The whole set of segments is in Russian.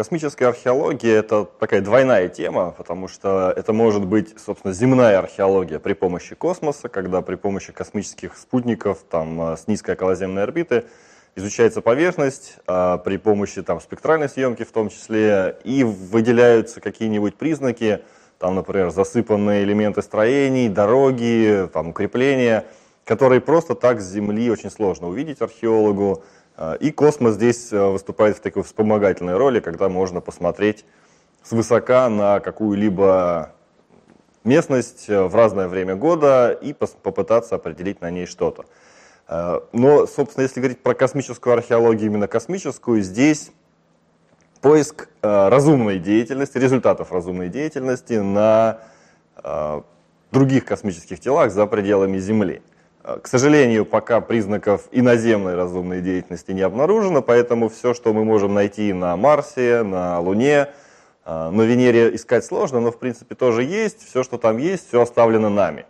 космическая археология – это такая двойная тема, потому что это может быть, собственно, земная археология при помощи космоса, когда при помощи космических спутников там, э, с низкой околоземной орбиты изучается поверхность а при помощи там, спектральной съемки в том числе, и выделяются какие-нибудь признаки, там, например, засыпанные элементы строений, дороги, там, укрепления, которые просто так с Земли очень сложно увидеть археологу, и космос здесь э, выступает в такой вспомогательной роли, когда можно посмотреть свысока на какую-либо местность э, в разное время года и попытаться определить на ней что-то. А, но, собственно, если говорить про космическую археологию, именно космическую, здесь поиск э, разумной деятельности, результатов разумной деятельности на других космических телах за пределами Земли. Э, к сожалению, пока признаков иноземной разумной деятельности не обнаружено, поэтому все, что мы можем найти на Марсе, на Луне, э, на Венере искать сложно, но в принципе тоже есть. Все, что там есть, все оставлено нами.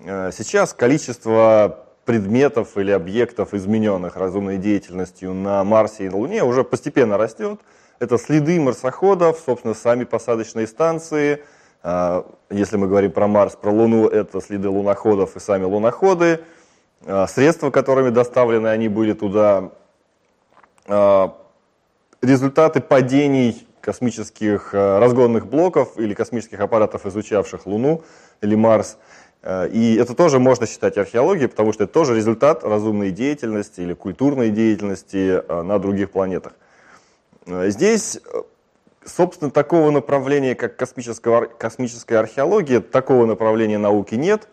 Э, сейчас количество предметов или объектов, измененных разумной деятельностью на Марсе и на Луне, уже постепенно растет. Это следы марсоходов, собственно, сами посадочные станции – если мы говорим про Марс, про Луну, это следы луноходов и сами луноходы. А, средства, которыми доставлены они были туда. А, результаты падений космических разгонных блоков или космических аппаратов, изучавших Луну или Марс. И это тоже можно считать археологией, потому что это тоже результат разумной деятельности или культурной деятельности на других планетах. Здесь Собственно, такого направления, как космическая, космическая археология, такого направления науки нет.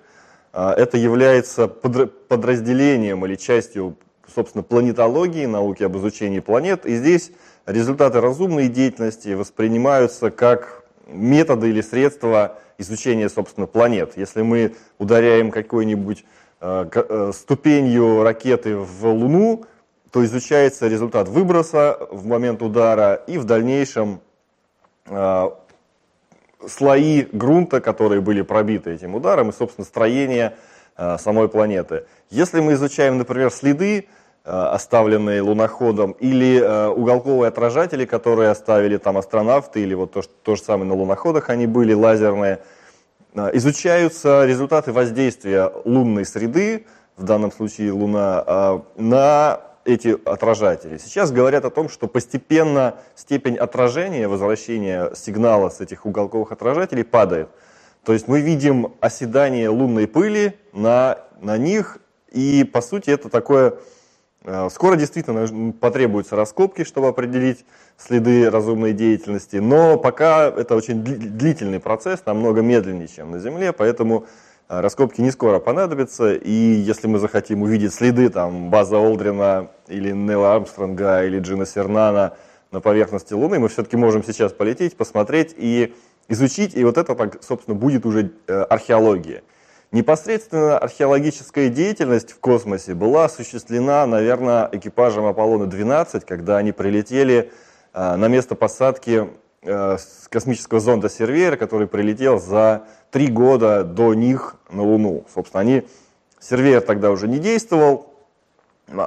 А, это является подразделением или частью, собственно, планетологии, науки об изучении планет. И здесь результаты разумной деятельности воспринимаются как методы или средства изучения, собственно, планет. Если мы ударяем какой-нибудь а, э, ступенью ракеты в Луну, то изучается результат выброса в момент удара и в дальнейшем слои грунта, которые были пробиты этим ударом, и, собственно, строение э, самой планеты. Если мы изучаем, например, следы, э, оставленные луноходом, или уголковые отражатели, которые оставили там астронавты, или вот то, то же самое на луноходах они были, лазерные, изучаются результаты воздействия лунной среды, в данном случае Луна, на эти отражатели. Сейчас говорят о том, что постепенно степень отражения, возвращения сигнала с этих уголковых отражателей падает. То есть мы видим оседание лунной пыли на, на них, и по сути это такое... Э, скоро действительно потребуются раскопки, чтобы определить следы разумной деятельности, но пока это очень длительный процесс, намного медленнее, чем на Земле, поэтому раскопки не скоро понадобятся, и если мы захотим увидеть следы там, База Олдрина или Нела Армстронга или Джина Сернана на поверхности Луны, мы все-таки можем сейчас полететь, посмотреть и изучить, и вот это, собственно, будет уже э, археология. Непосредственно археологическая деятельность в космосе была осуществлена, наверное, экипажем Аполлона-12, когда они прилетели э, на место посадки с космического зонда Сервера, который прилетел за три года до них на Луну. Собственно, они, Сервер тогда уже не действовал,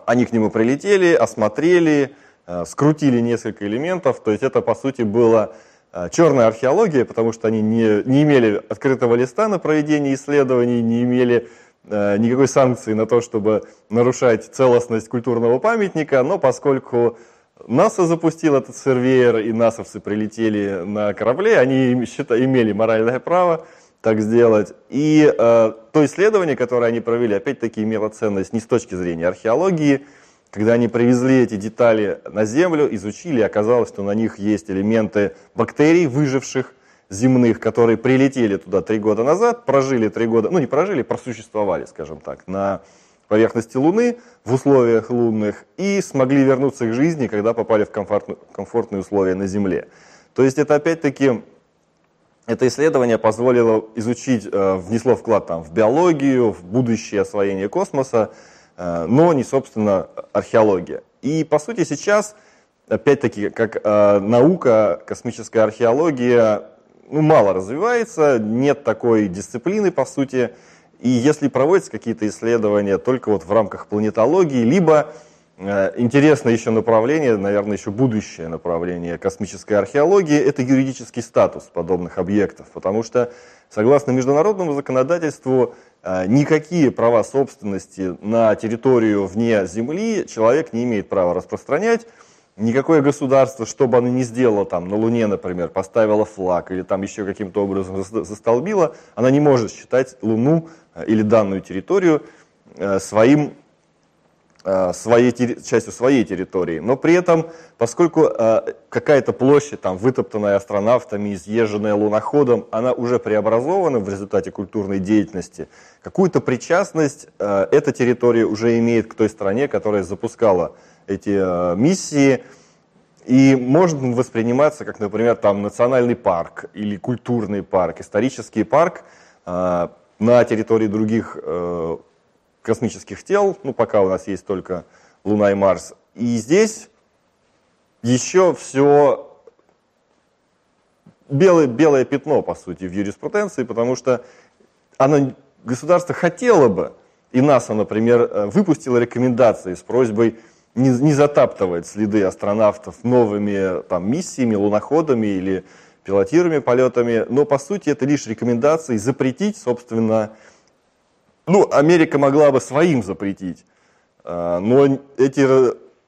они к нему прилетели, осмотрели, э, скрутили несколько элементов, то есть это, по сути, была э, черная археология, потому что они не, не имели открытого листа на проведение исследований, не имели никакой санкции на то, чтобы нарушать целостность культурного памятника, но поскольку НАСА запустил этот сервер, и насовцы прилетели на корабле, они считали, имели моральное право так сделать. И э, то исследование, которое они провели, опять-таки имело ценность не с точки зрения археологии, когда они привезли эти детали на Землю, изучили, оказалось, что на них есть элементы бактерий, выживших земных, которые прилетели туда три года назад, прожили три года, ну не прожили, просуществовали, скажем так, на поверхности Луны в условиях лунных и смогли вернуться к жизни, когда попали в комфортные условия на Земле. То есть это опять-таки это исследование позволило изучить, э, внесло вклад там, в биологию, в будущее освоение космоса, э, но не, собственно, археология. И, по сути, сейчас, опять-таки, как э, наука, космическая археология, ну, мало развивается, нет такой дисциплины, по сути, и если проводятся какие-то исследования только вот в рамках планетологии, либо Э, интересное еще направление, наверное, еще будущее направление космической археологии – это юридический статус подобных объектов, потому что, согласно международному законодательству, э, никакие права собственности на территорию вне Земли человек не имеет права распространять, никакое государство, что бы оно ни сделало, там, на Луне, например, поставило флаг или там еще каким-то образом застолбило, она не может считать Луну или данную территорию своим Э, своей, частью своей территории. Но при этом, поскольку э, какая-то площадь, там, вытоптанная астронавтами, изъезженная луноходом, она уже преобразована в результате культурной деятельности, какую-то причастность э, эта территория уже имеет к той стране, которая запускала эти миссии, и может восприниматься как, например, там, национальный парк или культурный парк, исторический парк на территории других космических тел, ну пока у нас есть только Луна и Марс. И здесь еще все белое, белое пятно, по сути, в юриспруденции, потому что оно, государство хотело бы, и НАСА, например, э, выпустило рекомендации с просьбой не, не затаптывать следы астронавтов новыми там, миссиями, луноходами или пилотируемыми полетами, но по сути это лишь рекомендации запретить, собственно, ну, Америка могла бы своим запретить, а, но эти,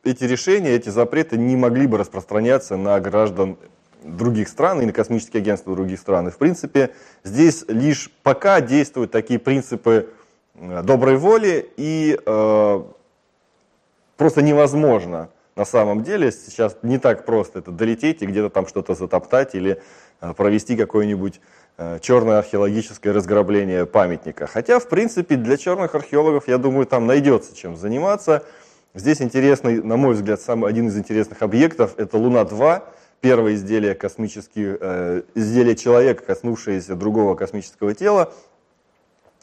эти решения, эти запреты не могли бы распространяться на граждан других стран и на космические агентства других стран. И, в принципе, здесь лишь пока действуют такие принципы доброй воли, и э, просто невозможно на самом деле сейчас не так просто это долететь и где-то там что-то затоптать или э, провести какой-нибудь Э, черное археологическое разграбление памятника. Хотя, в принципе, для черных археологов, я думаю, там найдется чем заниматься. Здесь интересный, на мой взгляд, самый один из интересных объектов – это Луна-2, первое изделие космических, э, изделие человека, коснувшееся другого космического тела.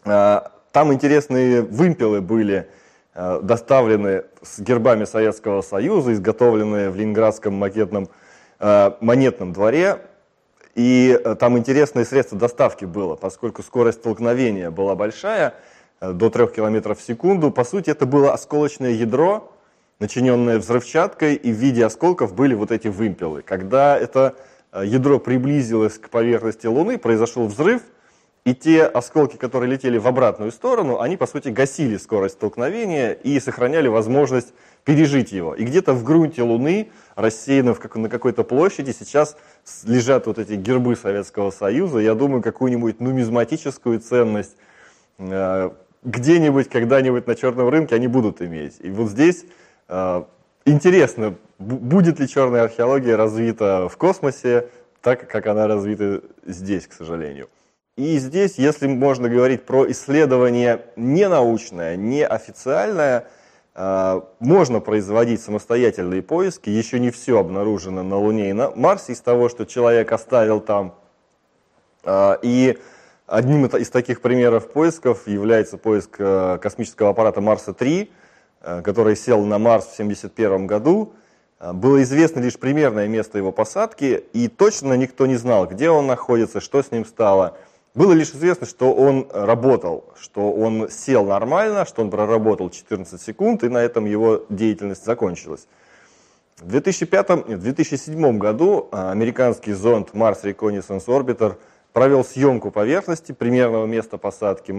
Э, там интересные вымпелы были доставлены с гербами Советского Союза, изготовленные в Ленинградском макетном э, монетном дворе. И э, там интересное средство доставки было, поскольку скорость столкновения была большая, э, до 3 км в секунду. По сути, это было осколочное ядро, начиненное взрывчаткой, и в виде осколков были вот эти вымпелы. Когда это э, ядро приблизилось к поверхности Луны, произошел взрыв, и те осколки, которые летели в обратную сторону, они, по сути, гасили скорость столкновения и сохраняли возможность пережить его. И где-то в грунте Луны, рассеянно в, на какой-то площади, сейчас лежат вот эти гербы Советского Союза. Я думаю, какую-нибудь нумизматическую ценность э, где-нибудь, когда-нибудь на черном рынке они будут иметь. И вот здесь э, интересно, будет ли черная археология развита в космосе, так как она развита здесь, к сожалению. И здесь, если можно говорить про исследование не научное, не официальное, а, можно производить самостоятельные поиски, еще не все обнаружено на Луне и на Марсе из того, что человек оставил там. А, и одним из таких примеров поисков является поиск э, космического аппарата Марса-3, э, который сел на Марс в 1971 году. Было известно лишь примерное место его посадки, и точно никто не знал, где он находится, что с ним стало – было лишь известно, что он работал, что он сел нормально, что он проработал 14 секунд, и на этом его деятельность закончилась. В 2005, 2007 году а, американский зонд Mars Reconnaissance Orbiter провел съемку поверхности примерного места посадки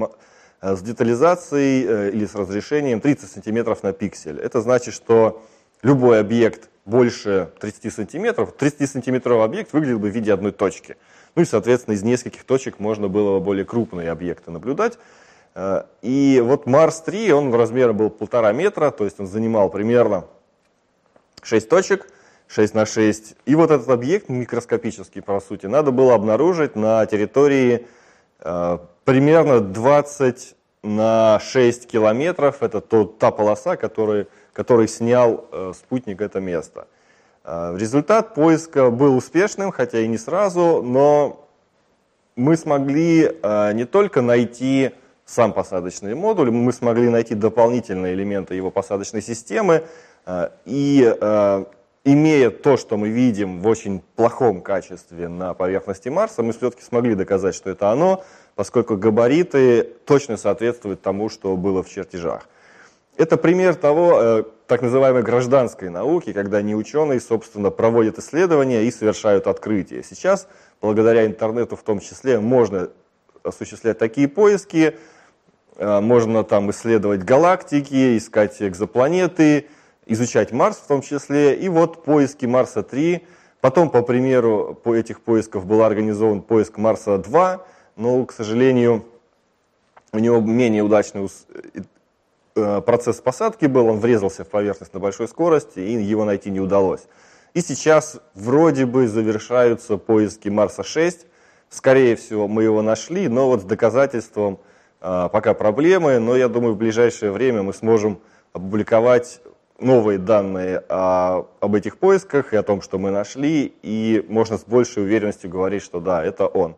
с детализацией э, или с разрешением 30 сантиметров на пиксель. Это значит, что любой объект больше 30 сантиметров, 30-сантиметровый объект выглядел бы в виде одной точки – ну и, соответственно, из нескольких точек можно было более крупные объекты наблюдать. Э, и вот Марс-3, он в размере был полтора метра, то есть он занимал примерно 6 точек, 6 на 6. И вот этот объект микроскопический, по сути, надо было обнаружить на территории э, примерно 20 на 6 километров. Это то, та полоса, который, который снял э, спутник это место. А, результат поиска был успешным, хотя и не сразу, но мы смогли а, не только найти сам посадочный модуль, мы смогли найти дополнительные элементы его посадочной системы, а, и имея то, что мы видим в очень плохом качестве на поверхности Марса, мы все-таки смогли доказать, что это оно, поскольку габариты точно соответствуют тому, что было в чертежах. Это пример того, э, так называемой гражданской науки, когда не ученые, собственно, проводят исследования и совершают открытия. Сейчас, благодаря интернету в том числе, можно осуществлять такие поиски, э, можно там исследовать галактики, искать экзопланеты, изучать Марс в том числе. И вот поиски Марса-3. Потом, по примеру по этих поисков, был организован поиск Марса-2, но, к сожалению, у него менее удачный процесс посадки был, он врезался в поверхность на большой скорости, и его найти не удалось. И сейчас вроде бы завершаются поиски Марса-6. Скорее всего, мы его нашли, но вот с доказательством а, пока проблемы. Но я думаю, в ближайшее время мы сможем опубликовать новые данные о, об этих поисках и о том, что мы нашли, и можно с большей уверенностью говорить, что да, это он.